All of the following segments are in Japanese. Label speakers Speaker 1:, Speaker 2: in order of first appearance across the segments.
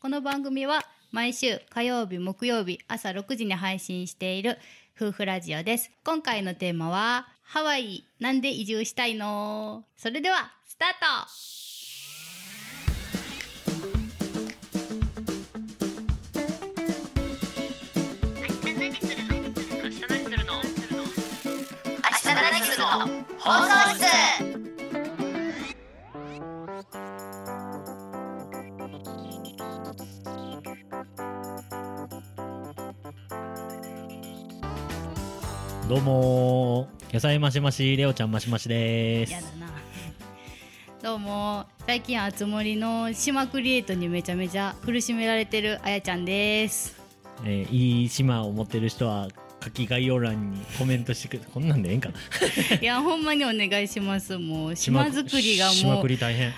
Speaker 1: この番組は毎週火曜日木曜日朝6時に配信している夫婦ラジオです。今回のテーマはハワイなんで移住したいの？それではスタート。明日何するの？放送室。
Speaker 2: どうもー。野菜マシマシレオちゃんマシマシです。
Speaker 1: やだな。どうも最近あつ森の島クリエイトにめちゃめちゃ苦しめられてるあやちゃんです。
Speaker 2: えーいい島を持ってる人は書き概要欄にコメントしてくれこんなんでええんかな。い
Speaker 1: やほんまにお願いします。もう島作りが
Speaker 2: 島
Speaker 1: もう
Speaker 2: 作り大変。
Speaker 1: も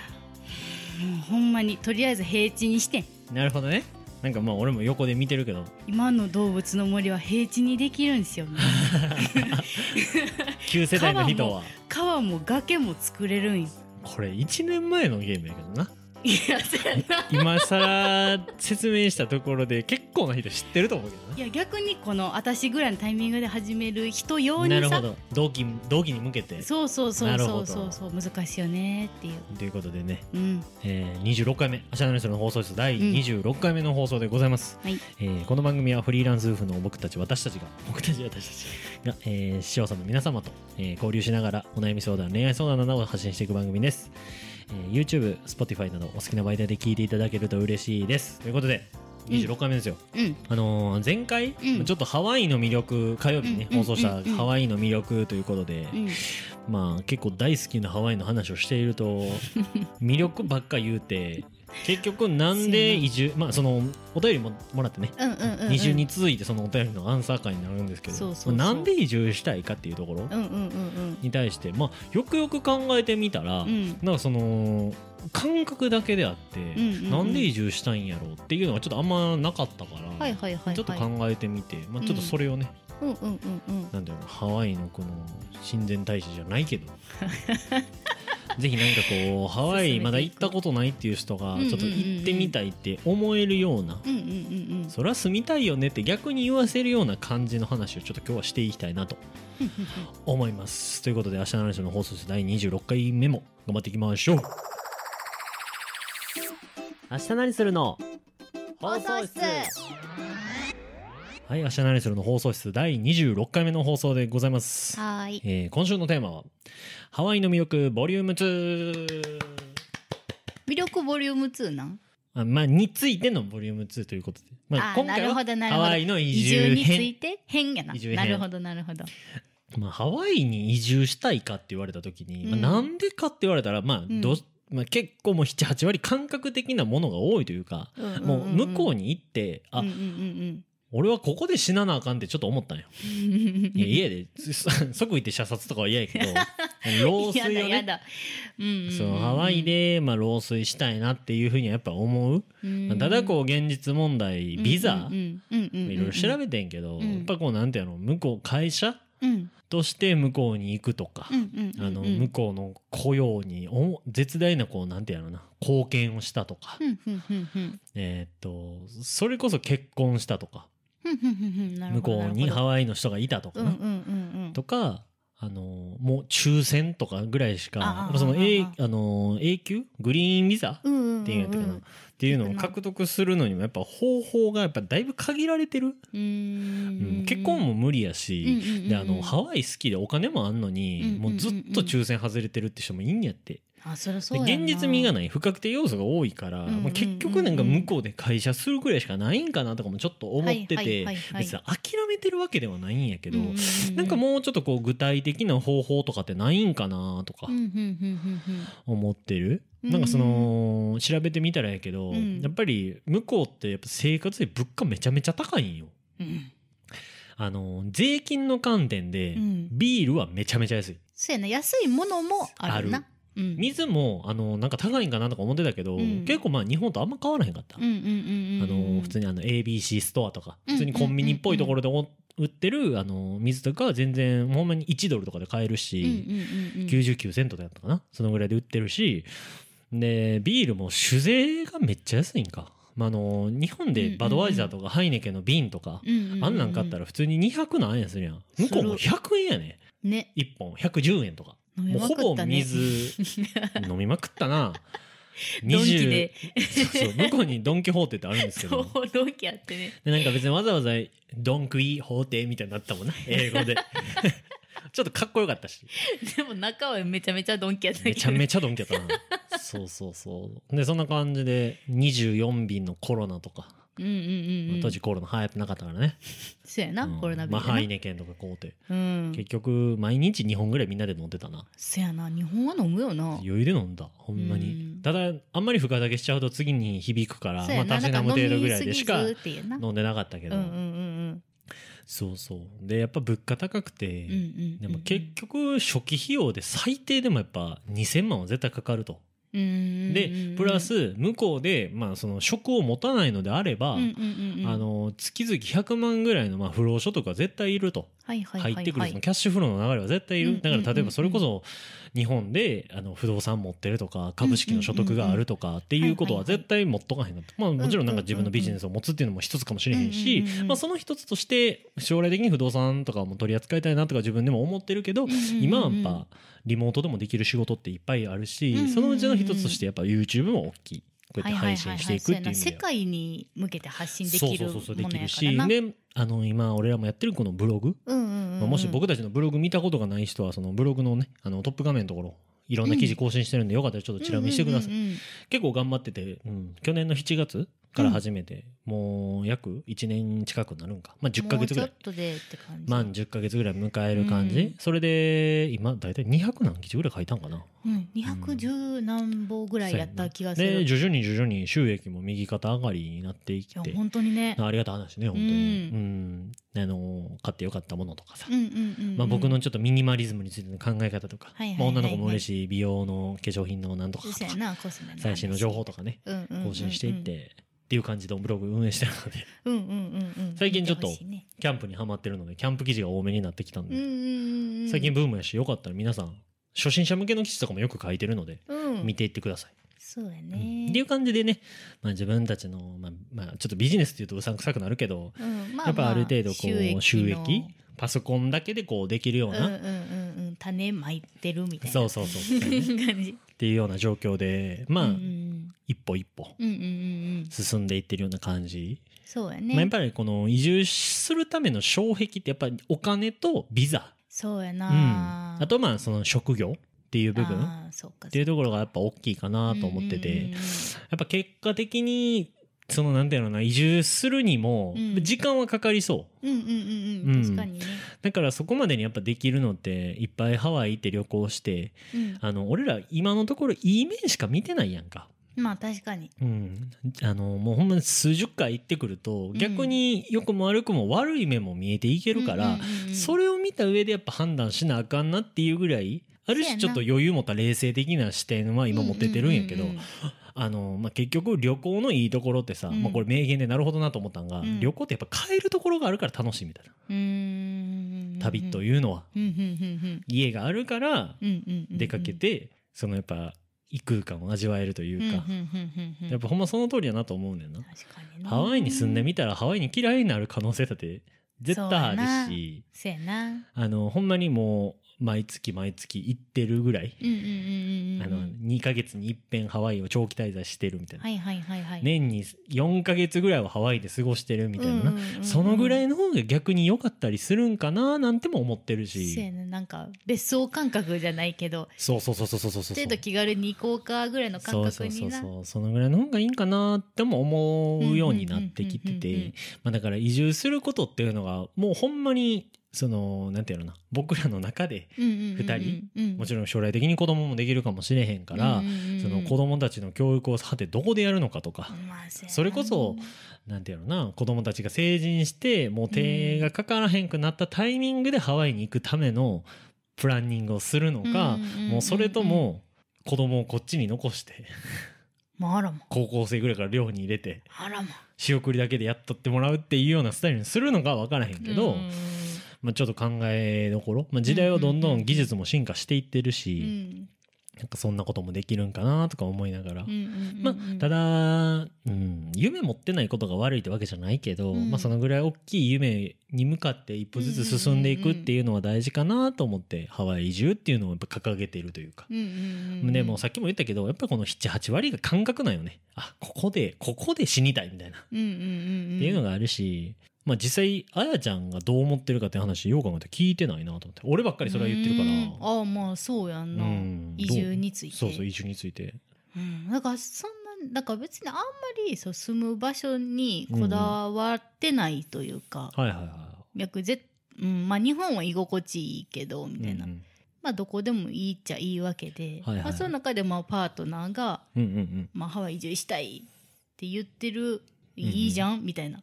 Speaker 1: うほんまにとりあえず平地にして。
Speaker 2: なるほどね。なんかまあ俺も横で見てるけど。
Speaker 1: 今の動物の森は平地にできるんですよ。ね
Speaker 2: 旧世代の人は。
Speaker 1: 川も崖も作れるんよ。
Speaker 2: これ1年前のゲームやけどない
Speaker 1: やそうやな。
Speaker 2: 今更説明したところで結構な人知ってると思うけど
Speaker 1: いや逆にこの私ぐらいのタイミングで始める人用にさ
Speaker 2: ななるほど。同期同期に向けて。
Speaker 1: そうそうそうそうそうそう難しいよねっていう。
Speaker 2: ということでね、
Speaker 1: うん。
Speaker 2: えー、26回目「アシャナリストの放送室」第26回目の放送でございます、
Speaker 1: はい。
Speaker 2: えーこの番組はフリーランス夫婦の僕たち私たちが僕たち私たちが、えー、視聴者の皆様と、えー交流しながらお悩み相談恋愛相談などを発信していく番組です、えー YouTube、Spotify などお好きな媒体で聞いていただけると嬉しいです。ということで26回目ですよ、
Speaker 1: うん。
Speaker 2: あのー前回、
Speaker 1: うん。
Speaker 2: ちょっとハワイの魅力火曜日にね、
Speaker 1: うん
Speaker 2: 放送したハワイの魅力ということで、
Speaker 1: うん。
Speaker 2: まあ結構大好きなハワイの話をしていると 魅力ばっか言うて結局なんで移住まあそのお便りももらってね、二重に続いてそのお便りのアンサー会になるんですけど
Speaker 1: そうそうそう。
Speaker 2: なんで移住したいかっていうところ
Speaker 1: うんうんうんうん。
Speaker 2: に対してまあよくよく考えてみたら、
Speaker 1: うん。
Speaker 2: なんかその感覚だけであって、なんで移住したいんやろうっていうのがちょっとあんまなかったから、
Speaker 1: はいはいはいはい。
Speaker 2: ちょっと考えてみて、まあ、ちょっとそれをね、
Speaker 1: うんうんうんうん。
Speaker 2: なんだろうなハワイのこの親善大使じゃないけど。ぜひなんかこうハワイまだ行ったことないっていう人がちょっと行ってみたいって思えるような、
Speaker 1: うんうんうんうん。
Speaker 2: そりゃ住みたいよねって逆に言わせるような感じの話をちょっと今日はしていきたいなと。思います。ということで、明日の話の放送室第26回目も頑張っていきましょう。明日何するの
Speaker 1: 放送室
Speaker 2: はい、明日何するの放送室第26回目の放送でございます。
Speaker 1: はーい。
Speaker 2: えー今週のテーマは、ハワイの魅力ボリューム2。
Speaker 1: 魅力ボリューム2なん？
Speaker 2: あまあ、についてのボリューム2ということで。まあ、
Speaker 1: あーなるほどなるほど。
Speaker 2: ハワイの移
Speaker 1: 移
Speaker 2: 住
Speaker 1: 住につい
Speaker 2: 編。
Speaker 1: て変やな。なるほどなるほど。
Speaker 2: まあ、ハワイに移住したいかって言われた時に、
Speaker 1: うん。
Speaker 2: まあ、なんでかって言われたら、まあ、ど、
Speaker 1: うん。
Speaker 2: まあ、結構もう7、8割感覚的なものが多いというか、もう向こうに行って、あ、
Speaker 1: うんうんうん
Speaker 2: 俺はここで死ななあかんってちょっと思ったんよ。
Speaker 1: う ん
Speaker 2: いや、家で、そ 即行って射殺とかは嫌やけど、老衰をね、
Speaker 1: やだうんうんうん。
Speaker 2: そう、ハワイで、まあ、老衰したいなっていうふうにはやっぱ思う？
Speaker 1: うん。
Speaker 2: ただこう、現実問題、ビザ、いろいろ調べてんけど、
Speaker 1: うん。
Speaker 2: やっぱこう、なんていうの、向こう、会社？
Speaker 1: うん。
Speaker 2: として向こうに行くとか、あの、向こうの雇用にお絶大な、こう、なんていうのな、貢献をしたとか、えーっと、それこそ結婚したとか、向こうにハ
Speaker 1: ワ
Speaker 2: ワイの人がいたとかとか、あの、もう抽選とかぐらいしか、その、
Speaker 1: ああ
Speaker 2: の、永久グリーンビザ？
Speaker 1: うんうんうん
Speaker 2: っていうんやかな、っていうのを獲得するのにもやっぱ方法がやっぱだいぶ限られてる。
Speaker 1: う
Speaker 2: うん。
Speaker 1: ん
Speaker 2: 結婚も無理やし、で、あの、ハワイ好きでお金もあんのに、もうずっと抽選外れてるって人もいいんやって。
Speaker 1: あそそ
Speaker 2: で
Speaker 1: うやな。
Speaker 2: 現実味がない不確定要素が多いから、
Speaker 1: うんうんうんうん。
Speaker 2: まあ結局なんか向こうで会社するぐらいしかないんかなとかもちょっと思って
Speaker 1: はい
Speaker 2: て別に諦めてるわけではないんやけど、
Speaker 1: うんうんうん
Speaker 2: なんかもうちょっとこう具体的な方法とかってないんかなとか
Speaker 1: うんうんうんうん
Speaker 2: 思ってる、
Speaker 1: うん
Speaker 2: なんかその調べてみたらやけど、
Speaker 1: うん。
Speaker 2: やっぱり向こうってやっぱ生活で物価めちゃめちゃ高いんよ。
Speaker 1: うん。
Speaker 2: あの税金の観点で、
Speaker 1: うん。
Speaker 2: ビールはめちゃめちゃ安い。
Speaker 1: そうやな安いものもある
Speaker 2: あ
Speaker 1: なうん。
Speaker 2: 水もあのなんか高いんかなとか思ってたけど、
Speaker 1: うん。
Speaker 2: 結構まあ日本とあんま変わらへんかった。あの普通にあの ABC ストアとか
Speaker 1: うん
Speaker 2: 普通にコンビニっぽいところでお売ってるあの水とかは全然ほんまに1ドルとかで買える
Speaker 1: うん
Speaker 2: し、
Speaker 1: うんうんうん。
Speaker 2: 99セントだったかなそのぐらいで売ってるし。でビールも酒税がめっちゃ安いんか。まあ、あの日本でバドワイザーとかハイネケンの瓶とか、あんなん買ったら普通に200何円するやん。向こうも100円やね。
Speaker 1: ね。
Speaker 2: 1本。110円とか
Speaker 1: 飲み
Speaker 2: もうほぼ水飲みまくったな。
Speaker 1: ドンキで。
Speaker 2: そうそう向こうにドン・キホーテってあるんですけ
Speaker 1: そ
Speaker 2: ど
Speaker 1: うドンキあってね。
Speaker 2: でなんか別にわざわざドンクイホーテみたいになったもんな 英語で。ちょっとかっこよかったし。
Speaker 1: でも中はめちゃめちゃドンキやった
Speaker 2: めちゃめちゃドンキやったな。そうそうそう。でそんな感じで24便のコロナとか、
Speaker 1: うんうんうんうん。
Speaker 2: 当時コロナ流行ってなかったからね、
Speaker 1: そうやな、
Speaker 2: うん。
Speaker 1: コロナビ
Speaker 2: まあハイネケンとか買うて、
Speaker 1: うん。
Speaker 2: 結局毎日2本ぐらいみんなで飲んでたな。
Speaker 1: そうやな日本は飲むよな。
Speaker 2: 余裕で飲んだほんまに、
Speaker 1: うん。
Speaker 2: ただあんまり深酒しちゃうと次に響くから
Speaker 1: そうやな
Speaker 2: まあたしなむ程度ぐらいでしか
Speaker 1: なん飲みすぎずっていうな。
Speaker 2: 飲んでなかったけど、
Speaker 1: うんうんうん
Speaker 2: そうそう。でやっぱ物価高くて、
Speaker 1: うんうんうん
Speaker 2: でも結局初期費用で最低でもやっぱ2000万は絶対かかると。でプラス向こうで、まあ、その職を持たないのであれば、月々100万ぐらいのまあ不労所得が絶対いると入ってくるそのキャッシュフローの流れは絶対い
Speaker 1: うん
Speaker 2: るだから例えばそれこそ日本であの不動産持ってるとか株式の所得があるとかっていうことは絶対持っとかへんなと。まあもちろんなんか自分のビジネスを持つっていうのも一つかもしれへんしまあその一つとして将来的に不動産とかも取り扱いたいなとか自分でも思ってるけど今はやっぱリモートでもできる仕事っていっぱいあるし、そのうちの一つとしてやっぱ YouTube も大きいこうやって配信していくっていう
Speaker 1: 世界に向けて発信できるも
Speaker 2: そうそうそうで
Speaker 1: のやか
Speaker 2: きるし
Speaker 1: らな
Speaker 2: であの今俺らもやってるこのブログ、もし僕たちのブログ見たことがない人はそのブログのねあのトップ画面のところいろんな記事更新してるんで、よかったらちょっとチラ見してください、結構頑張ってて、うん、去年の7月から始めて、もう約1年近くなるんか。まあ10ヶ月ぐらい。
Speaker 1: もうちょっとでって感じ。
Speaker 2: 満10ヶ月ぐらい迎える感じ、
Speaker 1: うん。
Speaker 2: それで今大体200何記事ぐらい書いたんかな。
Speaker 1: うん、210何本ぐらいやった気がする。
Speaker 2: で徐々に徐々に収益も右肩上がりになっていって。
Speaker 1: 本当にね。
Speaker 2: ありがたい話ね本当に、
Speaker 1: う
Speaker 2: うん。あの買ってよかったものとかさ、
Speaker 1: うんうんうんうん。
Speaker 2: まあ、僕のちょっとミニマリズムについての考え方とか、まあ、女の子も嬉しい美容の化粧品のなんとかとか。最新の情報とかね。
Speaker 1: うんうんうんうん。
Speaker 2: 更新していって、っていう感じのブログ運営してるので
Speaker 1: うんうんうんうん。
Speaker 2: 最近ちょっとキャンプにハマってるのでキャンプ記事が多めになってきたんで、
Speaker 1: うんうんうんうん。
Speaker 2: 最近ブームやしよかったら皆さん初心者向けの記事とかもよく書いてるので、
Speaker 1: うん
Speaker 2: 見ていってください。
Speaker 1: そうや
Speaker 2: うん
Speaker 1: ね。
Speaker 2: っていう感じでね、まあ、自分たちの、まあまあ、ちょっとビジネスっていうとうさんくさくなるけど、
Speaker 1: うんま
Speaker 2: やっぱある程度こう収
Speaker 1: の
Speaker 2: 益パソコンだけでこうできるような、
Speaker 1: うんうんうんうん種まいてるみたいな。
Speaker 2: そうそうそう
Speaker 1: 感じ。
Speaker 2: っていうような状況でまあ、
Speaker 1: うんうん
Speaker 2: 一歩一歩。進んでいってるような感じ、
Speaker 1: そうや
Speaker 2: まあ、やっ
Speaker 1: ね。
Speaker 2: ぱりこの移住するための障壁ってやっぱりお金とビザ、
Speaker 1: そうや
Speaker 2: うん、
Speaker 1: な。
Speaker 2: あとまあその職業っていう部分。っていうところがやっぱ大きいかなと思ってて、やっぱ結果的にそのなんていうのかな移住するにも
Speaker 1: うん。
Speaker 2: 時間はかかりそう。
Speaker 1: うんうんうん。うん。確かにね。
Speaker 2: だからそこまでにやっぱできるのっていっぱいハワイ行って旅行して
Speaker 1: うん。
Speaker 2: あの俺ら今のところいい面しか見てないやんか。
Speaker 1: まあ確かに。
Speaker 2: うん、あのもうほんまに数十回行ってくると
Speaker 1: ん。
Speaker 2: 逆に良くも悪くも悪い面も見えていけるから、それを見た上でやっぱ判断しなあかんなっていうぐらいある種ちょっと余裕持った冷静的な視点は今持ってってるんやけど、あのまあ、結局旅行のいいところってさ、
Speaker 1: うん。
Speaker 2: まあ、これ名言でなるほどなと思ったんが、
Speaker 1: うん。
Speaker 2: 旅行ってやっぱ帰るところがあるから楽しいみたいな、旅というのは。家があるから出かけて、そのやっぱ異空間を味わえるというか、やっぱほんまその通りやなと思うねんな。
Speaker 1: 確かにね。
Speaker 2: ハワイに住んでみたらハワイに嫌いになる可能性だって絶対あるし。
Speaker 1: そうやな。
Speaker 2: あのほんまにもう毎月毎月行ってるぐらい、あの2ヶ月に一遍ハワイを長期滞在してるみたいな、
Speaker 1: はいはいはいはい。
Speaker 2: 年に4ヶ月ぐらいはハワイで過ごしてるみたいなそのぐらいの方が逆に良かったりするんかななんても思ってる
Speaker 1: そうや
Speaker 2: し
Speaker 1: ねなんか別荘感覚じゃないけど。
Speaker 2: そうそうそうそうそうそうそう。
Speaker 1: 程度気軽に行こうかぐらいの感
Speaker 2: そうそうそうそうそのぐらいの方がいいんかなっても思うようになってきてて。まあだから移住することっていうのがもうほんまにそのなんていうのかな。僕らの中で
Speaker 1: 二
Speaker 2: 二人もち
Speaker 1: ろ
Speaker 2: ろん将来的に子供もできるかもしれへんから、その子供たちの教育をさてどこでやるのかとか、それこそなんていうのな子供たちが成人してもう手がかからへんくなったタイミングでハワイに行くためのプランニングをするのか、
Speaker 1: うんうんうんうん
Speaker 2: もうそれとも子供をこっちに残して
Speaker 1: まああらま。
Speaker 2: 高校生ぐらいから寮に入れて
Speaker 1: あらま。
Speaker 2: 仕送りだけでやっとってもらうっていうようなスタイルにするのかは分からへんけど、
Speaker 1: うん
Speaker 2: まあ、ちょっと考えどころ、まあ、時代はどんどん技術も進化していってるし、
Speaker 1: うん。
Speaker 2: なんかそんなこともできるんかなとか思いながら、まあ、ただ、うん、夢持ってないことが悪いってわけじゃないけど、
Speaker 1: うん。
Speaker 2: まあ、そのぐらい大きい夢に向かって一歩ずつ進んでいくっていうのは大事かなと思ってハワイ移住っていうのをやっぱ掲げているというか。でもさっきも言ったけどやっぱりこの78割が感覚なんよね。あここでここで死にたいみたいな、っていうのがあるし、まあ、実際あやちゃんがどう思ってるかって話よう考えて聞いてないなと思って。俺ばっかりそれは言ってるから。
Speaker 1: うん。ああまあそうやんな、
Speaker 2: うん。
Speaker 1: 移住について。
Speaker 2: そうそう移住について。
Speaker 1: うん、だからそんなだから別にあんまりそう住む場所にこだわってないというか、
Speaker 2: はいはいは
Speaker 1: 逆ぜ、うん、まあ日本は居心地いいけどみ
Speaker 2: い
Speaker 1: たいな、
Speaker 2: うん
Speaker 1: まあどこでもいいっちゃいいわけで、
Speaker 2: はいはい。
Speaker 1: まあ、その中でまあパートナーが、
Speaker 2: うんうんうん。
Speaker 1: まあ、ハワイ移住したいって言ってる、いいじゃん？みたいな。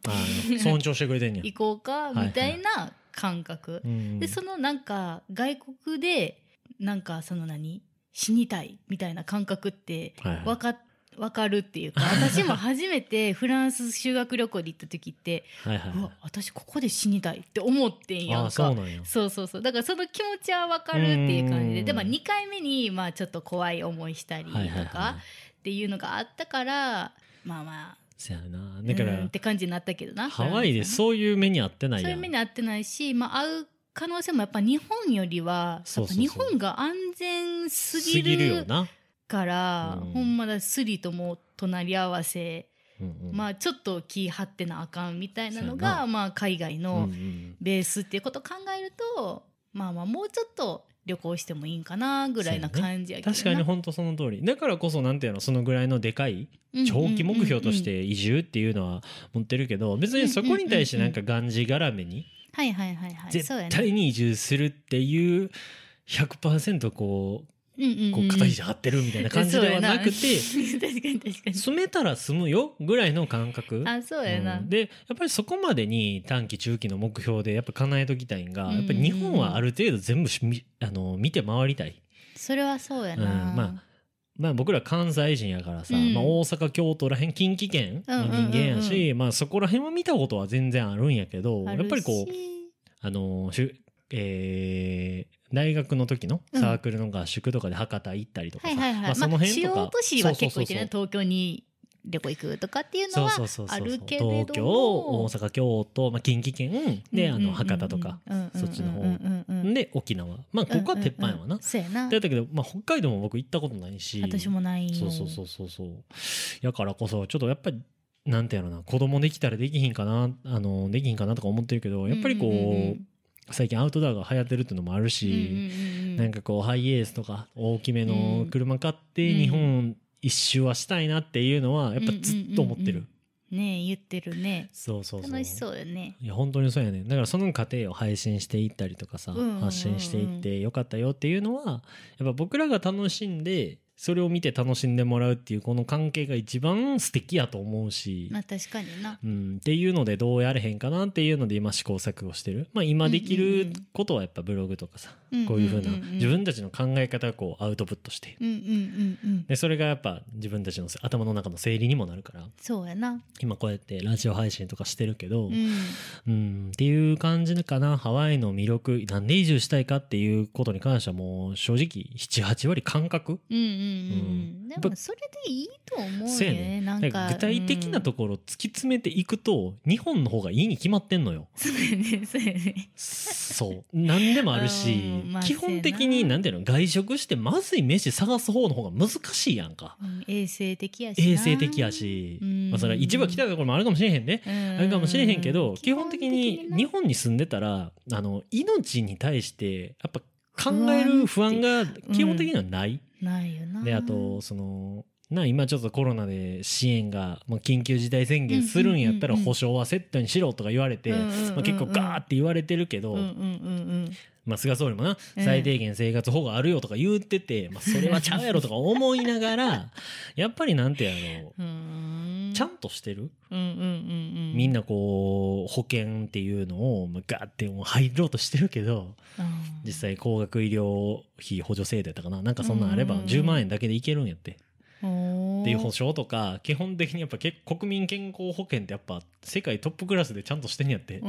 Speaker 2: 尊重してくれてんや。
Speaker 1: 行こうか？
Speaker 2: いはい
Speaker 1: みたいな感覚、
Speaker 2: うん
Speaker 1: でそのなんか外国でなんかその何？死にたい？みたいな感覚って
Speaker 2: はいはい。
Speaker 1: わかわかるっていうか私も初めて フランス修学旅行で行った時って
Speaker 2: はいはいう
Speaker 1: わ私ここで死にたいって思ってんや
Speaker 2: あ
Speaker 1: んか。
Speaker 2: あそう
Speaker 1: そうそうだからその気持ちはわかるっていう感じ
Speaker 2: うん
Speaker 1: ででも2回目にまあちょっと怖い思いしたりと
Speaker 2: はいはいはい
Speaker 1: かっていうのがあったからまあまあ
Speaker 2: そやな。だから、
Speaker 1: うんって感じになったけどな
Speaker 2: ハワイで
Speaker 1: う
Speaker 2: そういう目に遭ってないやん。
Speaker 1: そういう目に遭ってないし、まあ、会う可能性もやっぱ日本よりは
Speaker 2: そうそうそう。
Speaker 1: やっぱ日本が安全す
Speaker 2: す
Speaker 1: ぎ
Speaker 2: ぎるよ
Speaker 1: る
Speaker 2: な、
Speaker 1: から、
Speaker 2: うん。
Speaker 1: ほんまだスリとも隣り合わせ、
Speaker 2: うんうん。
Speaker 1: まあちょっと気張ってなあかんみたいなのがまあ海外
Speaker 2: うんう
Speaker 1: の
Speaker 2: ん。
Speaker 1: ベースっていうことを考えると、まあまあもうちょっと旅行してもいいんかなぐらいな感じやけどな。
Speaker 2: 確かに本当その通り。だからこそなんていうのそのぐらいのでかい長期目標とし、て移住っていうのは持ってるけど別にそこに対してなんかがんじがらめに
Speaker 1: はいはいはいはい。
Speaker 2: 絶対に移住するっていう100%こ
Speaker 1: う
Speaker 2: こう肩肘張ってるみたいな感じではなくて
Speaker 1: 確かに確かに。
Speaker 2: 住めたら住むよぐらいの感覚。
Speaker 1: あそうやな、
Speaker 2: うん。でやっぱりそこまでに短期中期の目標でやっぱ叶えときたいんが、やっぱり日本はある程度全部しみあの見て回りたい、
Speaker 1: それはそうやな、
Speaker 2: うん。ままあ、僕ら関西人やからさ、
Speaker 1: うん。
Speaker 2: まあ、大阪京都らへん近畿圏の人間やし、まあ、そこら辺は見たことは全然あるんやけどやっぱりこうあのしゅえー大学の時のサークルの合宿とかで博多行ったりとかさ、
Speaker 1: はいはいはい、
Speaker 2: まあ、その辺とか、
Speaker 1: まあ、主要都市は結構行ってね。東京に旅行行くとかっていうのは
Speaker 2: そうそうそう
Speaker 1: あるけれども。
Speaker 2: 東京大阪京都、まあ、近畿圏で、あの博多とか、そっちの方。
Speaker 1: 方
Speaker 2: で沖縄。まあここは鉄板やわな、
Speaker 1: そうやな。
Speaker 2: だったけど、まあ、北海道も僕行ったことないし。
Speaker 1: 私もない。よ
Speaker 2: そうそうそうそうそう。やからこそちょっとやっぱりなんていうのな。子供できたらできひんかなあのできひんかなとか思ってるけどやっぱりこう,、最近アウトドアが流行ってるっていうのもあるし、なんかこうハイエースとか大きめの車買って
Speaker 1: うん。
Speaker 2: 日本一周はしたいなっていうのはやっぱずっと思ってる、
Speaker 1: ねえ言ってるね。
Speaker 2: そうそうそう。
Speaker 1: 楽しそうよね。
Speaker 2: いや本当にそうやねだからその過程を配信していったりとかさ、発信していってよかったよっていうのはやっぱ僕らが楽しんでそれを見て楽しんでもらうっていうこの関係が一番素敵やと思うし、
Speaker 1: まあ確かにな。
Speaker 2: うん、っていうのでどうやれへんかなっていうので今試行錯誤してる、まあ、今できることはやっぱブログとかさ、こういうふうな自分たちの考え方をこうアウトプットして。
Speaker 1: うんうんうんうん。
Speaker 2: でそれがやっぱ自分たちの頭の中の整理にもなるから。
Speaker 1: そうやな。
Speaker 2: 今こうやってラジオ配信とかしてるけど、
Speaker 1: うん。
Speaker 2: うん、っていう感じかな。ハワイの魅力なんで移住したいかっていうことに関してはもう正直78割感覚
Speaker 1: うんうんうんう
Speaker 2: うん。
Speaker 1: ん。でもそれでいいと思うよ
Speaker 2: ね
Speaker 1: ね。なんか。
Speaker 2: 具体的なところを突き詰めていくと、日本の方がいいに決まってんのよ。
Speaker 1: そうやねそうやね。
Speaker 2: そう。何でもあるし、
Speaker 1: うんまあ
Speaker 2: 基本的にな。んていうの外食してまずい飯探す方の方が難しいやんか。
Speaker 1: うん衛生的やしな。
Speaker 2: 衛生的やし、
Speaker 1: うん。
Speaker 2: まあ、それは一部は来たところもあるかもしれへんね。
Speaker 1: あ
Speaker 2: あるかもしれへんけど、基本的に日本に住んでたらあの命に対してやっぱ考える不安が基本的にはない。
Speaker 1: ないよな。
Speaker 2: であとそのな今ちょっとコロナで支援が、まあ、緊急事態宣言するんやったら
Speaker 1: うんうんうんうん
Speaker 2: 保証はセットにしろとか言われて、
Speaker 1: うんうんうんうん。
Speaker 2: まあ、結構ガーって言われてるけど、
Speaker 1: うんうんうん
Speaker 2: まあ、菅総理もな
Speaker 1: うん
Speaker 2: 最低限生活保護あるよとか言ってて、まあ、それはちゃうやろとか思いながらやっぱりなんてやろうちゃんとしてる？みんなこう保険っていうのをまあガーってもう入ろうとしてるけど
Speaker 1: うん
Speaker 2: 実際高額医療費補助制度やったかな？なんかそんなんあれば
Speaker 1: うん
Speaker 2: 10万円だけでいけるんやって。っていう保証とか基本的にやっぱ結国民健康保険ってやっぱ世界トップクラスでちゃんとしてんやって
Speaker 1: うん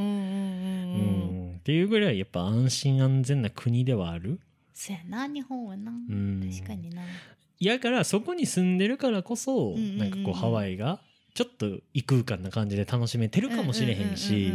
Speaker 2: っていうぐらいやっぱ安心安全な国ではある。
Speaker 1: そうやな日本はな、
Speaker 2: ん。
Speaker 1: 確かにな。
Speaker 2: やからそこに住んでるからこそ、
Speaker 1: うんうん
Speaker 2: なんかこうハワイがちょっと異空間な感じで楽しめてるかもしれへんし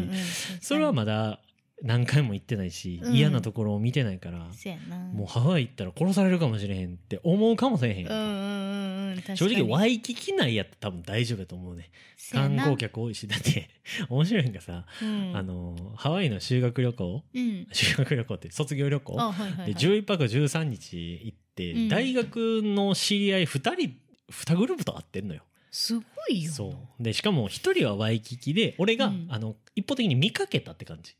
Speaker 2: それはまだ何回も行ってないし、
Speaker 1: うん。
Speaker 2: 嫌なところを見てないから、
Speaker 1: そうやな。
Speaker 2: もうハワイ行ったら殺されるかもしれへんって思うかもしれへんやんか、
Speaker 1: うんうんうんうん
Speaker 2: 正直ワイキキ内やったら多分大丈夫だと思うね。観光客多いしだって 面白いんがさ、
Speaker 1: うん。
Speaker 2: あのハワイの修学旅行
Speaker 1: うん。
Speaker 2: 修学旅行って卒業旅行、
Speaker 1: あはいはいはい。
Speaker 2: で11泊13日行って、
Speaker 1: うん。
Speaker 2: 大学の知り合い2人2グループと会ってんのよ
Speaker 1: すごいよ。
Speaker 2: そう。でしかも1人はワイキキで俺が、
Speaker 1: うん。
Speaker 2: あの一方的に見かけたって感じ、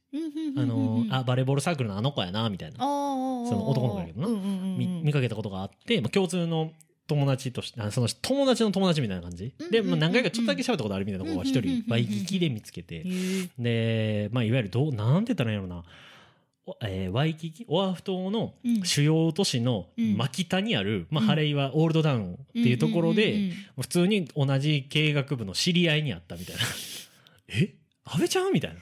Speaker 2: あの
Speaker 1: うん
Speaker 2: あバレーボールサークルのあの子やなみたいな、その男の子だけどな。
Speaker 1: うんうんうんうん。
Speaker 2: み見かけたことがあって、まあ、共通の友達としてあその友達の友達みたいな感じ、で、まあ、何回かちょっとだけ喋ったことあるみたいな子が一人ワイキキで見つけて、で、まあ、いわゆるどうなんて言ったらいいんやろな、おえーワイキキオアフ島の
Speaker 1: うん。
Speaker 2: 主要都市の
Speaker 1: うん。
Speaker 2: 真北にある、まあ、
Speaker 1: うん
Speaker 2: ハレイはオールドタウンっていうところで、普通に同じ経営学部の知り合いにあったみたいな。え？安倍ちゃん？みたい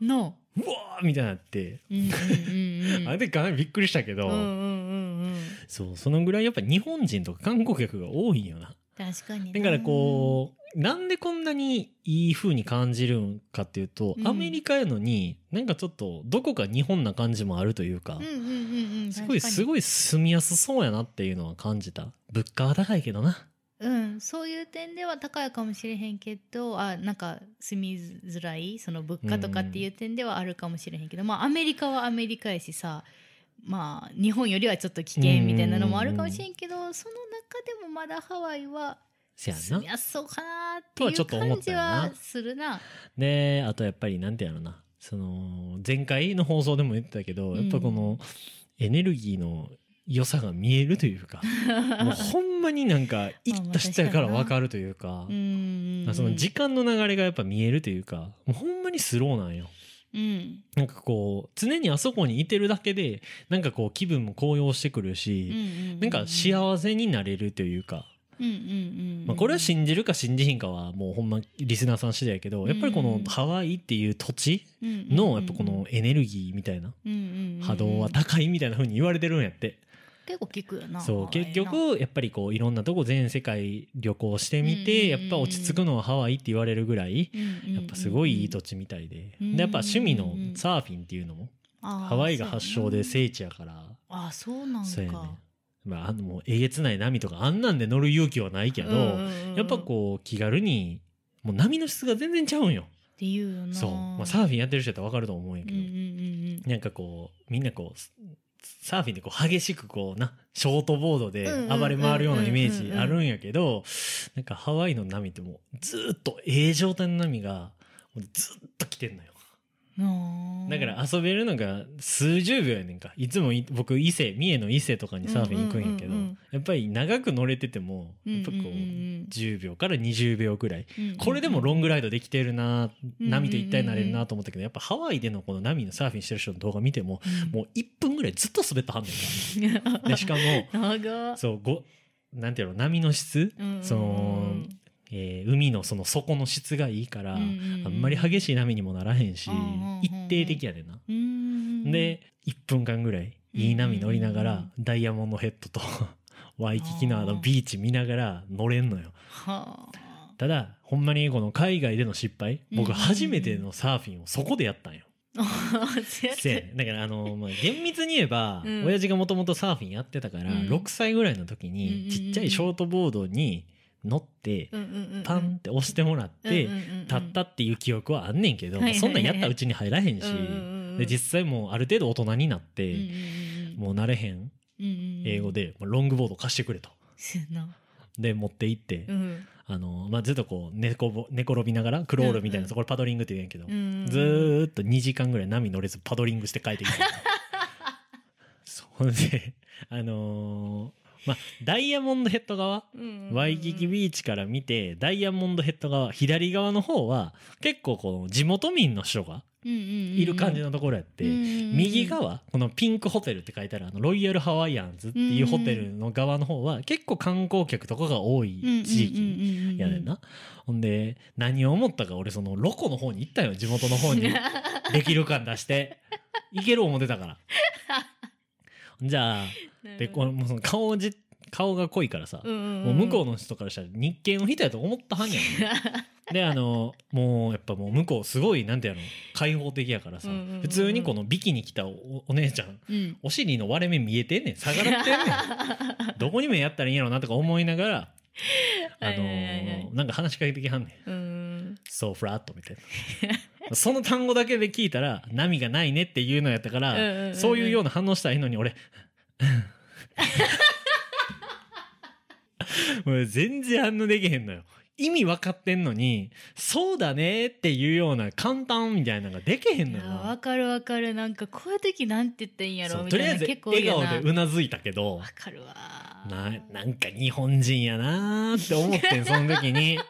Speaker 2: な。
Speaker 1: の。
Speaker 2: うわーみたいになって、
Speaker 1: うんうんうんうん。
Speaker 2: あれでかなりびっくりしたけど、
Speaker 1: うんうんうんうん
Speaker 2: そうそのぐらいやっぱ日本人とか観光客が多いんよな。
Speaker 1: 確かに
Speaker 2: だからこうなんでこんなにいい風に感じるんかっていうと、
Speaker 1: うん。
Speaker 2: アメリカやのになんかちょっとどこか日本な感じもあるというか、
Speaker 1: うんうんうんうん
Speaker 2: すごいす
Speaker 1: い
Speaker 2: ごい住みやすそうやなっていうのは感じた。物価は高いけどな。
Speaker 1: うんそういう点では高いかもしれへんけどあなんか住みづらいその物価とかっていう点ではあるかもしれへんけど、まあアメリカはアメリカやしさまあ日本よりはちょっと危険みたいなのもあるかもしれんけど、その中でもまだハワイは
Speaker 2: せやんな。
Speaker 1: やすそうかなって
Speaker 2: とはいちょっと思
Speaker 1: う感じはするな。
Speaker 2: であとやっぱりなんてやろな。その前回の放送でも言ってたけど、
Speaker 1: うん。
Speaker 2: やっぱこのエネルギーの良さが見えるというか もうほんまになんか行った人やから分かるというか、
Speaker 1: うん
Speaker 2: その時間の流れがやっぱ見えるというかもうほんまにスローなん。よ。
Speaker 1: うん。
Speaker 2: なんかこう常にあそこにいてるだけでなんかこう気分も高揚してくるし、なんか幸せになれるというか、まあ、これは信じるか信じひんかはもうほんまリスナーさん次第やけどやっぱりこのハワイっていう土地のやっぱこのエネルギーみたいな波動は高いみたいな風に言われてるんやって。
Speaker 1: 結構聞くよな
Speaker 2: そう結局やっぱりこういろんなとこ全世界旅行してみてやっぱ落ち着くのはハワイって言われるぐらいやっぱすごいいい土地みたいで。
Speaker 1: うん
Speaker 2: でやっぱ趣味のサーフィンっていうのも
Speaker 1: ハ
Speaker 2: ハワイが発祥で聖地やから。
Speaker 1: あそうなん
Speaker 2: そうやね
Speaker 1: か
Speaker 2: まああのもうえげつない波とかあんなんで乗る勇気はないけどやっぱこう気軽にもう波の質が全然ちゃうんよ。
Speaker 1: っていうよな
Speaker 2: そう。まあサーフィンやってる人やったら分かると思うんやけど。
Speaker 1: うんうんうん
Speaker 2: なんかこうみんなこうサーフィンでこう激しくこうなショートボードで
Speaker 1: うんうんうん
Speaker 2: 暴れ回るようなイメージあるんやけどなんかハワイの波ってもうずーっとええ状態の波がずっと来てんのよ。
Speaker 1: うん
Speaker 2: だから遊べるのが数十秒やねんか。いつもい僕伊勢三重の伊勢とかにサーフィン行くんやけどやっぱり長く乗れててもやっぱこう
Speaker 1: うん。うんうんうん
Speaker 2: 10秒から20秒ぐらい。これでもロングライドできてるな
Speaker 1: うん
Speaker 2: 波と一体になれるなと思ったけどやっぱハワイでのこの波のサーフィンしてる人の動画見てももう1分ぐらいずっと滑ってはんねん。か でしかもそうごなんていうの波の質？その、えー海のその底の質がいいから、
Speaker 1: うんうんうん。
Speaker 2: あんまり激しい波にもならへんし、
Speaker 1: うんうんうんうん。
Speaker 2: 一定的やでな。
Speaker 1: うん
Speaker 2: で1分間ぐらいいい波乗りながら、ダイヤモンドヘッドと ワイキキのあのビーチ見ながら乗れんのよ。
Speaker 1: は
Speaker 2: ただほんまにこの海外での失敗僕初めてのサーフィンをそこでやったんよ。せだからあの、まあ、厳密に言えば、
Speaker 1: うん。
Speaker 2: 親父がもともとサーフィンやってたから、
Speaker 1: うん。
Speaker 2: 6歳ぐらいの時にちっちゃいショートボードに乗って、パンって押してもらって、立ったっていう記憶はあんねんけど、そんなんやったらうちに入らへんし、で実際もうある程度大人になって、もう慣れへん英語で、まあロングボード貸してくれと。で持って行って、
Speaker 1: うん。
Speaker 2: あのまあ、ずっとこう寝こぼ寝転びながらクロールみたいな、
Speaker 1: うんうん。
Speaker 2: そこでパドリングって言うんやけど、
Speaker 1: うん
Speaker 2: ずーっと2時間ぐらい波乗れずパドリングして帰ってきた。そんであのーまあダイヤモンドヘッド側ワイキキビーチから見てダイヤモンドヘッド側左側の方は結構この地元民の人がい
Speaker 1: い
Speaker 2: る感じのところやって、右側このピンクホテルって書いてあるあのロイヤルハワイアンズっていうホテルの側の方は結構観光客とかが多い地域やねんな。ほんで何を思ったか俺そのロコの方に行ったよ地元の方に。できる感出して。行ける思ってたから。じゃあでこのもうその顔じ顔が濃いからさ、
Speaker 1: うんうんうん、
Speaker 2: もう向こうの人からしたら日系の人やと思ったはんやん であのもうやっぱもう向こうすごいなんてやろ開放的やからさ、
Speaker 1: うんうんうんうん。
Speaker 2: 普通にこのビキに来たおお姉ちゃん
Speaker 1: うん。
Speaker 2: お尻の割れ目見えてんねん。下がらってんねん。どこに目やったらいいんやろうなとか思いながらあの
Speaker 1: はいはいはいはい。
Speaker 2: なんか話しかけてきはんねん。
Speaker 1: うん。
Speaker 2: そうフラットみたいなその単語だけで聞いたら波がないねっていうのやったから、
Speaker 1: うんうんうんうん。
Speaker 2: そういうような反応したらいいのに俺 もう全然反応できへんのよ。意味分かってんのにそうだねっていうような簡単みたいなのができへんのよ。
Speaker 1: わかるわかる。なんかこういう時なんて言ったらいいんやろみたいな
Speaker 2: とりあえず
Speaker 1: 結構
Speaker 2: 笑顔でうなずいたけど
Speaker 1: わかるわ
Speaker 2: ななんか日本人やなーって思ってんその時に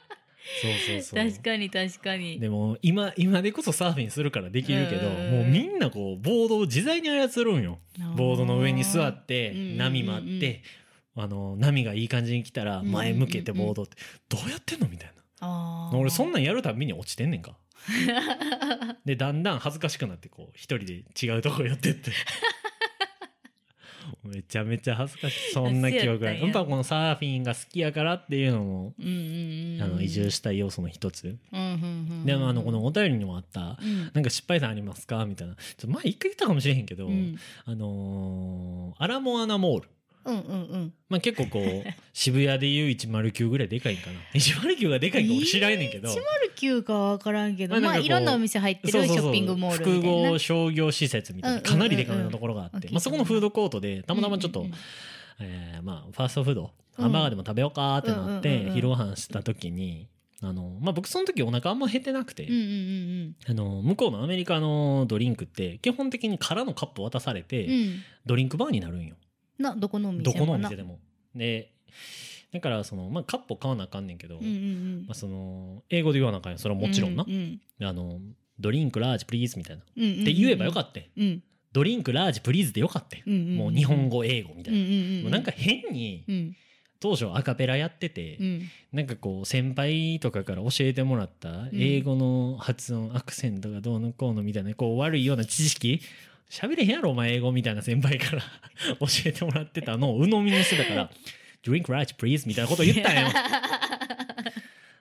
Speaker 2: そうそうそう。
Speaker 1: 確かに確かに。
Speaker 2: でも今今でこそサーフィンするからできるけど、
Speaker 1: うん。
Speaker 2: もうみんなこうボードを自在に操るんよ。ボードの上に座って
Speaker 1: うん
Speaker 2: 波待って、あの波がいい感じに来たら前向けてボードって、どうやってんのみたい
Speaker 1: あ
Speaker 2: な俺そん
Speaker 1: な
Speaker 2: なんやるたびに落ちてんねんか。でだんだん恥ずかしくなってこう一人で違うとこ寄ってって めちゃめちゃ恥ずかしい。そんな記憶が
Speaker 1: やっ
Speaker 2: ぱこのサーフィンが好きやからっていうのも、
Speaker 1: うんうんうん
Speaker 2: あの移住したい要素の一つ、
Speaker 1: うんうんうん。
Speaker 2: でもあのこのお便りにもあった
Speaker 1: うん。
Speaker 2: なんか失敗談ありますか？みたいな。ちょっと前一回言ったかもしれへんけど、
Speaker 1: うん。
Speaker 2: あのーアラモアナモール。
Speaker 1: うんうんうん。
Speaker 2: まあ結構こう、渋谷でいう109ぐらいでかいんかな。109がでかいんか俺知らんねんけど。
Speaker 1: 109かは分からんけど。
Speaker 2: まあ
Speaker 1: まあいろんなお店入ってるショッピングモールみた
Speaker 2: 複
Speaker 1: いな。
Speaker 2: 合商業施設みたいな、
Speaker 1: うんうんうんうん。
Speaker 2: かなりでかめのところがあって、
Speaker 1: うん
Speaker 2: まあそこのフードコートで、たまたまちょっと、
Speaker 1: うんうん
Speaker 2: えーまあファーストフード、ハンバーガーでも食べようかってなっ
Speaker 1: うんうんうん
Speaker 2: て
Speaker 1: う、ん。
Speaker 2: 昼ご飯した時に、あの、まあ僕その時お腹あんま減ってなくて、
Speaker 1: うんうんうん
Speaker 2: あの、向こうのアメリカのドリンクって、基本的に空のカップ渡されて、
Speaker 1: うんうん。
Speaker 2: ドリンクバーになるんよ。
Speaker 1: などこのお店
Speaker 2: どこのお店でも。で、だからその、まあ、カップを買わなあかんねんけど、
Speaker 1: うんうんうん
Speaker 2: まあ、その、英語で言わなあかんよ。それはもちろんな。
Speaker 1: うんうん
Speaker 2: あの、ドリンクラージプリーズみたいな。
Speaker 1: うんうんうん
Speaker 2: って言えばよかったん
Speaker 1: うん
Speaker 2: ドリンクラージプリーズでよかったん
Speaker 1: うんうん
Speaker 2: もう日本語、英語みたいな。
Speaker 1: うんうんうん
Speaker 2: もうなんか変に、
Speaker 1: うん
Speaker 2: 当初アカペラやってて、
Speaker 1: うん
Speaker 2: なんかこう先輩とかから教えてもらった英語の発音、アクセントがどうのこうのみたいなこう悪いような知識喋れへんやろお前英語みたいな先輩から。教えてもらってたのを鵜呑みにしてたから「Drink right please」みたいなこと言ったんよ。っ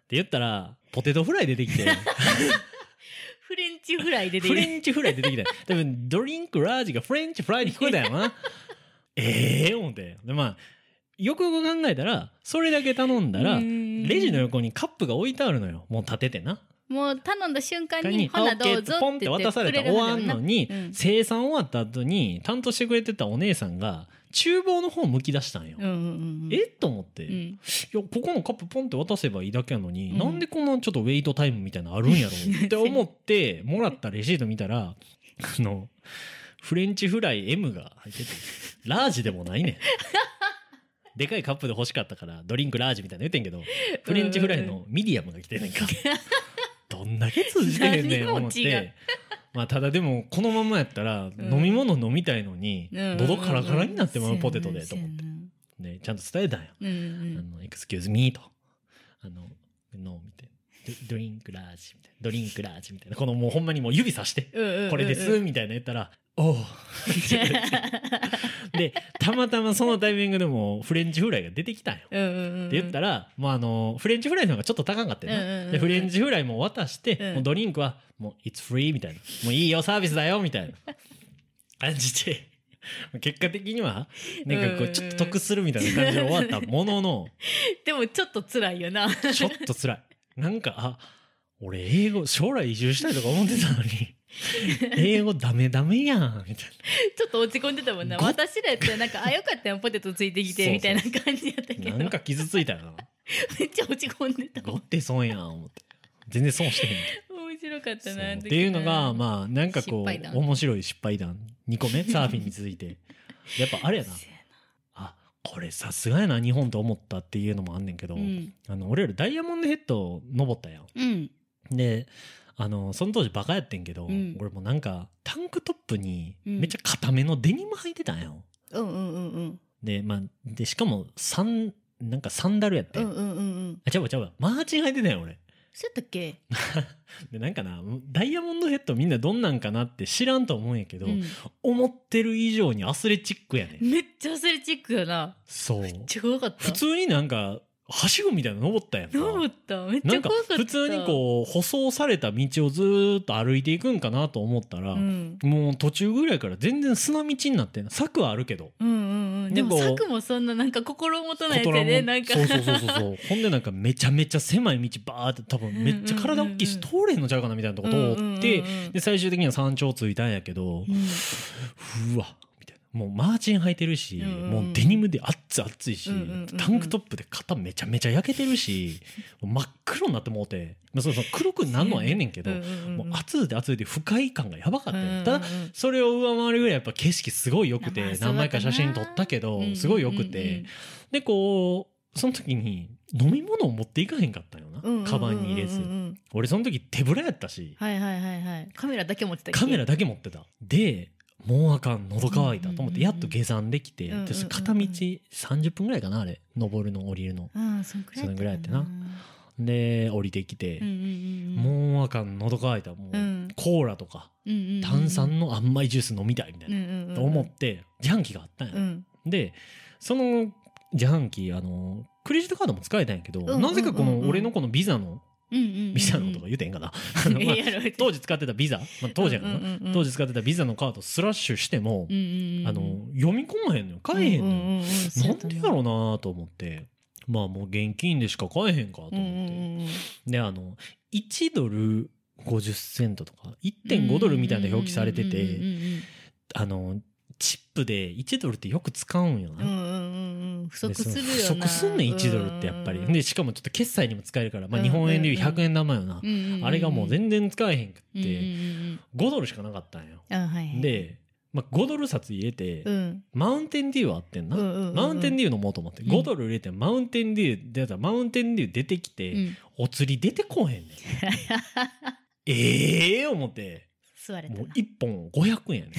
Speaker 2: て言ったらポテトフライ出てきて。
Speaker 1: フレンチフライで出
Speaker 2: フ
Speaker 1: て。
Speaker 2: レンチフライ出てきた多分ドリンクラージがフレンチフライに聞こえたよな。ええ思って。でまあよくよく考えたらそれだけ頼んだら
Speaker 1: うん。
Speaker 2: レジの横にカップが置いてあるのよ。もう立ててな。
Speaker 1: もう頼んだ瞬間に
Speaker 2: に「
Speaker 1: ほなどうぞ」
Speaker 2: ポンって渡されたら終わんのに、
Speaker 1: うん。
Speaker 2: 生産終わった後に担当してくれてたお姉さんが厨房の方向き出したんよ。
Speaker 1: うんうんうん
Speaker 2: え？と思って、い
Speaker 1: うん。
Speaker 2: やここのカップポンって渡せばいいだけやのに、
Speaker 1: うん。
Speaker 2: なんでこんなちょっとウェイトタイムみたいなのあるんやろって 思ってもらったレシート見たらあのフレンチフライ M が入っててラージでもないねん。でかいカップで欲しかったからドリンクラージみたいなの言ってんけどフレンチフライのミディアムが来てんねんか。どんだけ通じてへんねん思って。まあただでもこのままやったら
Speaker 1: ん
Speaker 2: 飲み物飲みたいのに
Speaker 1: うん
Speaker 2: 喉カラカラになってまうポテトでと思って
Speaker 1: な
Speaker 2: ねちゃんと伝えたんよ。
Speaker 1: うんうん
Speaker 2: あの、excuse me と。あの、no みたいな。ドドリンクラージみたいな。ドリンクラージみたいな。このもうほんまにもう指さして、これですみたいな言ったら、おう。で、たまたまそのタイミングでもフレンチフライが出てきたんよ。
Speaker 1: うんうんうん
Speaker 2: って言ったら、もうあの、フレンチフライの方がちょっと高かったよ。
Speaker 1: うんうんうん
Speaker 2: で、フレンチフライも渡して、
Speaker 1: うん。
Speaker 2: もうドリンクは、もう、it's free みたいな。もういいよ、サービスだよ、みたいな。感じで、結果的には、なんかこう、ちょっと得するみたいな感じで終わったものの、
Speaker 1: でもちょっと辛いよな。
Speaker 2: ちょっと辛い。なんか、あ、俺英語、将来移住したいとか思ってたのに、英語ダメダメやん、みたい
Speaker 1: ちょっと落ち込んでたもんな
Speaker 2: ご
Speaker 1: 私らやったらなんかあよかったよポテトついてきてみたいな感じやったけ
Speaker 2: な。
Speaker 1: ど
Speaker 2: なんか傷ついたよな。
Speaker 1: めっちゃ落ち込んでたもん
Speaker 2: ごって損やん、思って。全然損してへん。
Speaker 1: 面白かったな
Speaker 2: っていうのが、まあ、なんかこう、面白い失敗談。2個目、サーフィンに続いて。やっぱあれやな。あ、これさすがやな、日本と思ったっていうのもあんねんけど、
Speaker 1: うん
Speaker 2: あの、俺らダイヤモンドヘッド登ったやん。
Speaker 1: うん
Speaker 2: で、あの、その当時バカやってんけど、
Speaker 1: うん。
Speaker 2: 俺もなんか、タンクトップに
Speaker 1: うん。
Speaker 2: めっちゃ固めのデニム履いてたんよ。
Speaker 1: うんうんうんうん。
Speaker 2: で、まあ、で、しかも、サン、なんかサンダルやって。
Speaker 1: うんうんうんうん。
Speaker 2: あ、ちゃうわちゃうわ。マーチン履いてたんよ、俺。
Speaker 1: そうやったっけ、
Speaker 2: でなんかなダイヤモンドヘッドみんなどんなんかなって知らんと思うんやけど、
Speaker 1: うん。
Speaker 2: 思ってる以上にアスレチックやね
Speaker 1: めっちゃアスレチックやな。
Speaker 2: そう。
Speaker 1: めっちゃ怖かった。
Speaker 2: 普通になんかはしごみたいなの登ったやんか。
Speaker 1: 登った。めっちゃ怖かった。
Speaker 2: 普通にこう舗装された道をずーっと歩いていくんかなと思ったら、
Speaker 1: うん、
Speaker 2: もう途中ぐらいから全然砂道になってん柵はあるけど。
Speaker 1: うんうん。うんでも柵もそんななんか心もとないやつや
Speaker 2: コトラも
Speaker 1: ねなんか。
Speaker 2: そうそうそうそう ほんでなんかめちゃめちゃ狭い道バーって多分めっちゃ体大きいし通れんのちゃうかなみたいなとこ通って、で最終的には山頂着いたんやけど、
Speaker 1: うん。
Speaker 2: うわもうマーチン履いてるし、
Speaker 1: うんうん。
Speaker 2: もうデニムで熱々熱いし、
Speaker 1: うんうんうんうん。
Speaker 2: タンクトップで肩めちゃめちゃ焼けてるし 真っ黒になってもうて、まあ、そうそう黒くなんのはええねんけど、
Speaker 1: うんう
Speaker 2: もう熱いで熱いで不快感がやばかったよ、
Speaker 1: うん
Speaker 2: ただそれを上回るぐらいやっぱ景色すごい良くて、何枚か写真撮ったけど、すごい良くて、でこうその時に飲み物を持っていかへんかったよな、
Speaker 1: うんうん
Speaker 2: カバンに入れず、俺その時手ぶらやったし。
Speaker 1: はいはいはいはい。カメラだけ持ってた
Speaker 2: カメラだけ持ってた。でもうあかん喉乾いたと思ってやっと下山できて、片道30分ぐらいかなあれ。登るの降りるの。
Speaker 1: うんそ
Speaker 2: のぐらいやってな。で降りてきて
Speaker 1: うん、うんうん
Speaker 2: もうあかん喉乾いたもう、
Speaker 1: うん。
Speaker 2: コーラとか
Speaker 1: うんうんうん
Speaker 2: 炭酸の甘いジュース飲みたいみたいな、
Speaker 1: うんうんうん
Speaker 2: と思って自販機があったんや、
Speaker 1: うん。
Speaker 2: でその自販機あのクレジットカードも使えたんやけど、
Speaker 1: うんうんうんうん。
Speaker 2: なぜかこの俺のこのビザのビザのとか言うてへんかな、当時使ってたビザ、まあ、当時やからな、
Speaker 1: うんうんうんうん。
Speaker 2: 当時使ってたビザのカードスラッシュしても、
Speaker 1: うんうんうん
Speaker 2: あの読み込まへんのよ。買えへんのよ、なんでやろうなと思って。まあもう現金でしか買えへんかと思って、
Speaker 1: うんうんうん
Speaker 2: であの1ドル50セントとか1.5ドルみたいな表記されて
Speaker 1: うん
Speaker 2: て
Speaker 1: うん。
Speaker 2: あのチップで1ドルってよく使うんよな、
Speaker 1: うんうんうん不足するよな。
Speaker 2: 不足すんねん1ドルってやっぱり、でしかもちょっと決済にも使えるから、まあ、
Speaker 1: うん
Speaker 2: 日本円でいう100円玉よな、あれがもう全然使えへんくって、
Speaker 1: うんうんうん
Speaker 2: 5ドルしかなかったんよ、で、まあ、5ドル札入れて、
Speaker 1: うん。
Speaker 2: マウンテンデューあってんな、マウンテンデュー飲もうと思って。
Speaker 1: うん。
Speaker 2: 5ドル入れてマウンテンデュー出たらマウンテンデュー出てきて、
Speaker 1: うん。
Speaker 2: お釣り出てこうへんねん。ええ思って。
Speaker 1: 座れたな。
Speaker 2: もう1本500円やねん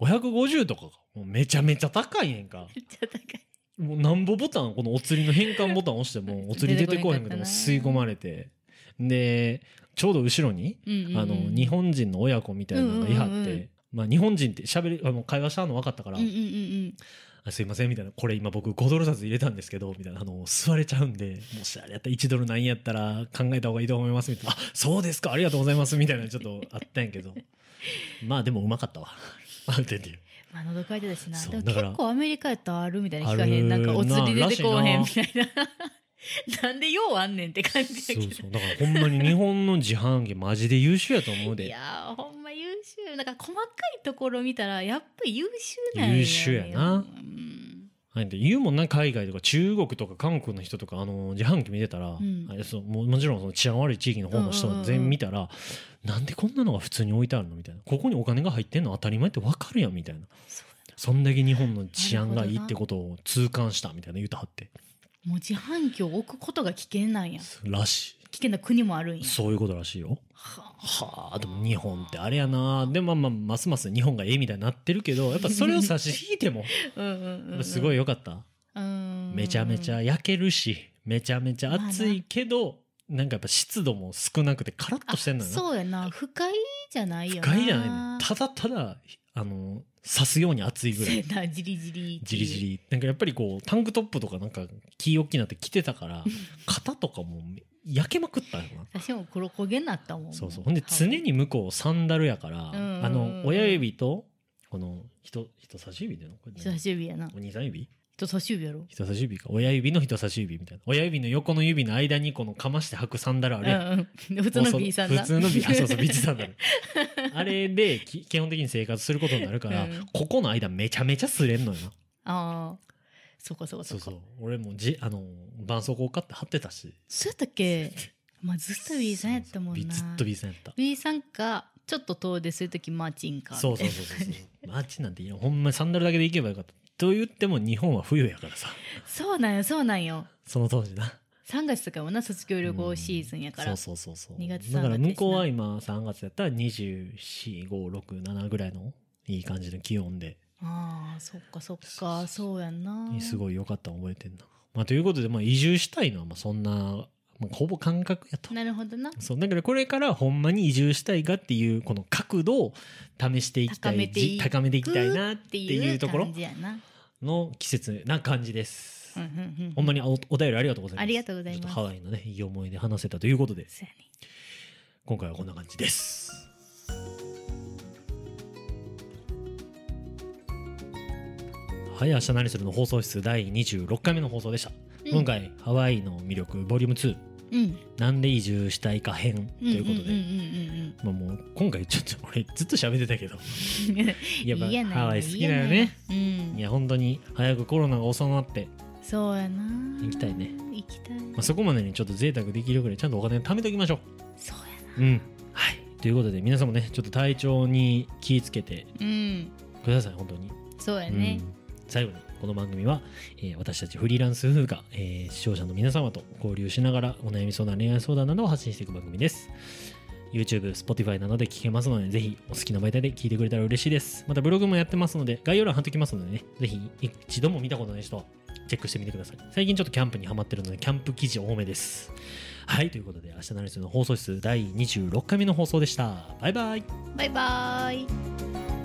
Speaker 2: 550とかがもうめちゃめちゃ高いねんか。
Speaker 1: めっちゃ高い。
Speaker 2: もうなんぼボタンこのお釣りの変換ボタン押してもお釣り出てこうへんけども吸い込まれて。でちょうど後ろに、
Speaker 1: うんうんうん。
Speaker 2: あの日本人の親子みたいなのがいはって、
Speaker 1: うんうんうんうん。
Speaker 2: まあ、日本人ってしゃべりあの会話したの分かったから、
Speaker 1: うんうんうん
Speaker 2: あすいませんみたいなこれ今僕5ドル札入れたんですけどみたいなあの座れちゃうんでもしあれやったら1ドルないんやったら考えた方がいいと思いますみたいな。あそうですかありがとうございますみたいなちょっとあったんやけど。まあでもうまかったわある程度
Speaker 1: まあ喉かいてたしな。でも結構アメリカやったらあるみたいに聞かへんな。んかお釣り出てこうへんみ
Speaker 2: ら
Speaker 1: たいな。なんでようあんねんって感じ
Speaker 2: そ
Speaker 1: やけど。
Speaker 2: うそうだからほんまに日本の自販機マジで優秀やと思う
Speaker 1: い
Speaker 2: で
Speaker 1: やーほんま優秀。なんか細かいところ見たらやっぱり優秀なんよ。
Speaker 2: 優秀やな。
Speaker 1: うん
Speaker 2: はい。で言うもんな海外とか中国とか韓国の人とかあの自販機見てたら、
Speaker 1: ん。
Speaker 2: あれそうももちろんその治安悪い地域の方の人
Speaker 1: うんうんうんうん。
Speaker 2: 全員見たら、なんでこんなのが普通に置いてあるのみたいな。ここにお金が入ってんの？当たり前って分かるやんみたいな。
Speaker 1: そ
Speaker 2: んだけ日本の治安がいいってことを痛感したみたいな言うたはって。
Speaker 1: もう自販機を置くことが危険なんや。
Speaker 2: らし
Speaker 1: 危険な国もあるん
Speaker 2: い
Speaker 1: や。
Speaker 2: そういうことらしいよ。
Speaker 1: は
Speaker 2: はあでも日本ってあれやな。でもまあまあますます日本がええみたいになってるけどやっぱそれを差し引いても すごい良かった。
Speaker 1: うん。
Speaker 2: めちゃめちゃ焼けるしめちゃめちゃ暑いけど、なんかやっぱ湿度も少なくてカラッとしてんのよな。
Speaker 1: そうやな。不快じゃないよな。
Speaker 2: 不快じゃないねただただあの刺すように暑いぐらい。
Speaker 1: なじりじり
Speaker 2: じりじり。なんかやっぱりこうタンクトップとかなんか気大きなって着てたから 肩とかも焼けまくったよな。
Speaker 1: 私も黒焦げになったもん
Speaker 2: そうそう。ほんで常に向こうサンダルやから、あの親指とこの人人差し指での
Speaker 1: 人差し指やな。
Speaker 2: お兄さん指？
Speaker 1: 人差し指やろ。
Speaker 2: 人差し指か。親指の人差し指みたいな。親指の横の指の間にこのかまして履くサンダルあれ、
Speaker 1: うんうん。普通の B さんだ
Speaker 2: 普通の B あそうそう ビーチサンダル。あれでき基本的に生活することになるから、
Speaker 1: うん。
Speaker 2: ここの間めちゃめちゃ擦れんのよな。
Speaker 1: ああそうかそうかそか。
Speaker 2: そううそう。俺もじあの絆創膏買って貼ってたし。
Speaker 1: そうやったっけ？まあずっと B さんやったもんな。
Speaker 2: ずっと B さんやった。
Speaker 1: B さんかちょっと遠出するときマーチンか
Speaker 2: そうそうそうそうそう。マーチなんていいの。ほんまにサンダルだけで行けばよかった。と言っても日本は冬やからさ。
Speaker 1: そうなんよそうなんよ。
Speaker 2: その当時な。
Speaker 1: 3月とかもな卒業旅行シーズンやから、
Speaker 2: そうそうそうそう。
Speaker 1: 2月
Speaker 2: だから
Speaker 1: 3月
Speaker 2: 向こうは今3月やったら24567ぐらいのいい感じの気温で
Speaker 1: ああそっかそっか。そうやんな。
Speaker 2: すごい良かったの覚えてんな。まあ、ということで、まあ、移住したいのはまあそんなもうほぼ感覚やと。
Speaker 1: なるほどな。
Speaker 2: そうだからこれからほんまに移住したいかっていうこの角度を試していきたい
Speaker 1: 高めてい
Speaker 2: じ高めていきたいなってい
Speaker 1: いうう
Speaker 2: ところの季節な感じです、
Speaker 1: うんうんうん、
Speaker 2: ほんまにおお便りありがとうございます。
Speaker 1: ありがとうございます。
Speaker 2: ちょっとハワイのねいい思い出話せたということで。
Speaker 1: ね。
Speaker 2: 今回はこんな感じですはい明日何するの？放送室第26回目の放送でした、
Speaker 1: うん。
Speaker 2: 今回ハワイの魅力ボリューム2
Speaker 1: うん。
Speaker 2: なんで移住したいか編ということで、
Speaker 1: うんうん
Speaker 2: まあもう今回ちょっと俺ずっと喋ってたけど。やっぱハワイ好きだよね。
Speaker 1: いいやないうん。
Speaker 2: いや本当に早くコロナが収まって、
Speaker 1: そうやな。
Speaker 2: 行きたいね。
Speaker 1: 行きたい、
Speaker 2: まあ、そこまでにちょっと贅沢できるぐらいちゃんとお金貯めておきましょ
Speaker 1: そうや
Speaker 2: ううん。はい。ということで皆さんもねちょっと体調に気をつけて
Speaker 1: なうん。
Speaker 2: ください本当に。
Speaker 1: そうやね、
Speaker 2: うん最後にこの番組は、えー私たちフリーランス夫婦が、えー視聴者の皆様と交流しながらお悩み相談恋愛相談などを発信していく番組です。YouTube、Spotify などで聞けますのでぜひお好きな媒体で聞いてくれたら嬉しいです。またブログもやってますので概要欄貼っときますのでねぜひ一度も見たことない人はチェックしてみてください。最近ちょっとキャンプにハマってるのでキャンプ記事多めです。はいということで明日のニュースの放送室第26回目の放送でした。バイバイ。
Speaker 1: バイバイ。